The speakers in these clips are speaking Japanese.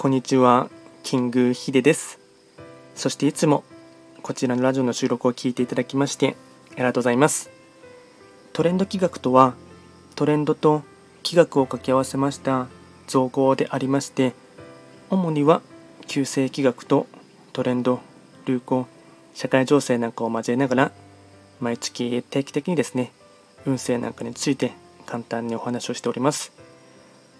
こんにちは、キングヒデです。そしていつもこちらのラジオの収録を聞いていただきましてありがとうございます。トレンド企画とは、トレンドと企画を掛け合わせました造語でありまして、主には旧世企画とトレンド、流行、社会情勢なんかを交えながら、毎月定期的にですね、運勢なんかについて簡単にお話をしております。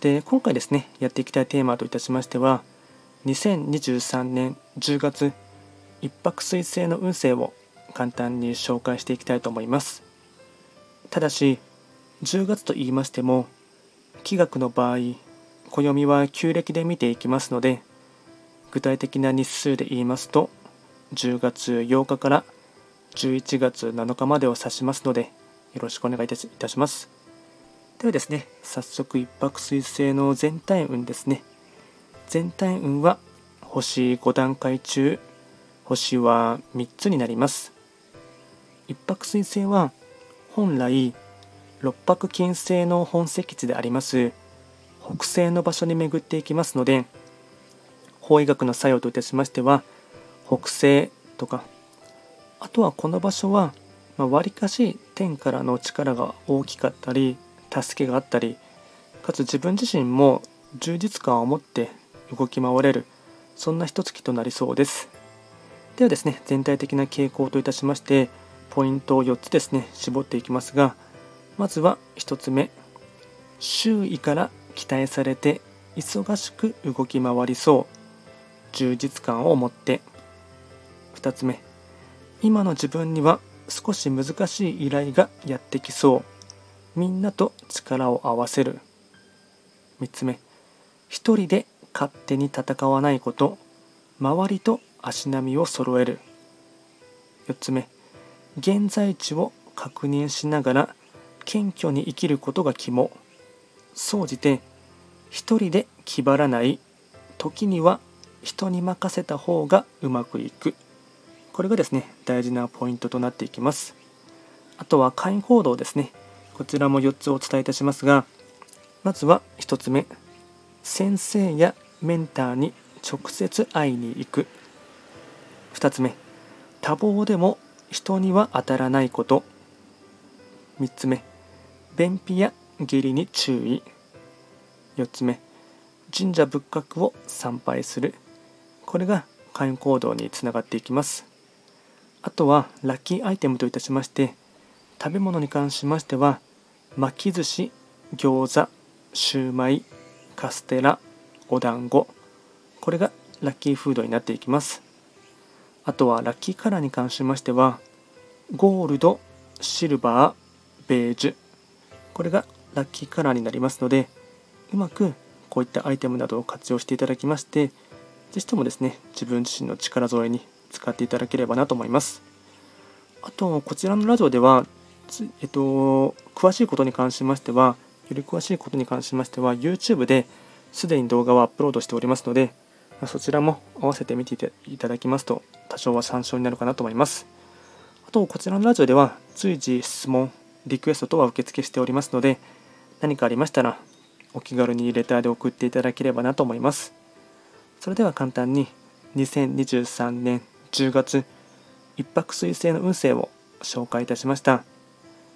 で今回ですねやっていきたいテーマといたしましては2023年10月一泊水星の運勢を簡単に紹介していきたいと思います。ただし10月と言いましても気学の場合暦は旧暦で見ていきますので具体的な日数で言いますと10月8日から11月7日までを指しますのでよろしくお願いいたします。ではですね、早速一泊水星の全体運ですね。全体運は星5段階中、星は3つになります。一泊水星は本来六白金星の本石地であります北西の場所に巡っていきますので法医学の作用といたしましては北西とかあとはこの場所はまわり、かし天からの力が大きかったり助けがあったりかつ自分自身も充実感を持って動き回れるそんな一月となりそうです。ではですね全体的な傾向といたしましてポイントを4つですね絞っていきますがまずは1つ目周囲から期待されて忙しく動き回りそう充実感を持って。2つ目今の自分には少し難しい依頼がやってきそう。みんなと力を合わせる。3つ目。一人で勝手に戦わないこと。周りと足並みを揃える。4つ目。現在地を確認しながら謙虚に生きることが肝。総じて一人で気張らない。時には人に任せた方がうまくいく。これがですね大事なポイントとなっていきます。あとは会員行動ですね。こちらも4つお伝えいたしますがまずは1つ目。先生やメンターに直接会いに行く。2つ目。多忙でも人には当たらないこと。3つ目。便秘や下痢に注意。4つ目。神社仏閣を参拝する。これが会員行動につながっていきます。あとはラッキーアイテムといたしまして食べ物に関しましては巻き寿司餃子シューマイカステラお団子。これがラッキーフードになっていきます。あとはラッキーカラーに関しましてはゴールドシルバーベージュ。これがラッキーカラーになりますのでうまくこういったアイテムなどを活用していただきましてぜひともですね自分自身の力添えに使っていただければなと思います。あとこちらのラジオではえっと、詳しいことに関しましては、より詳しいことに関しましては、YouTube ですでに動画をアップロードしておりますので、そちらも合わせて見ていただきますと、多少は参照になるかなと思います。あと、こちらのラジオでは、随時質問、リクエスト等は受付しておりますので、何かありましたら、お気軽にレターで送っていただければなと思います。それでは簡単に、2023年10月、一泊水星の運勢を紹介いたしました。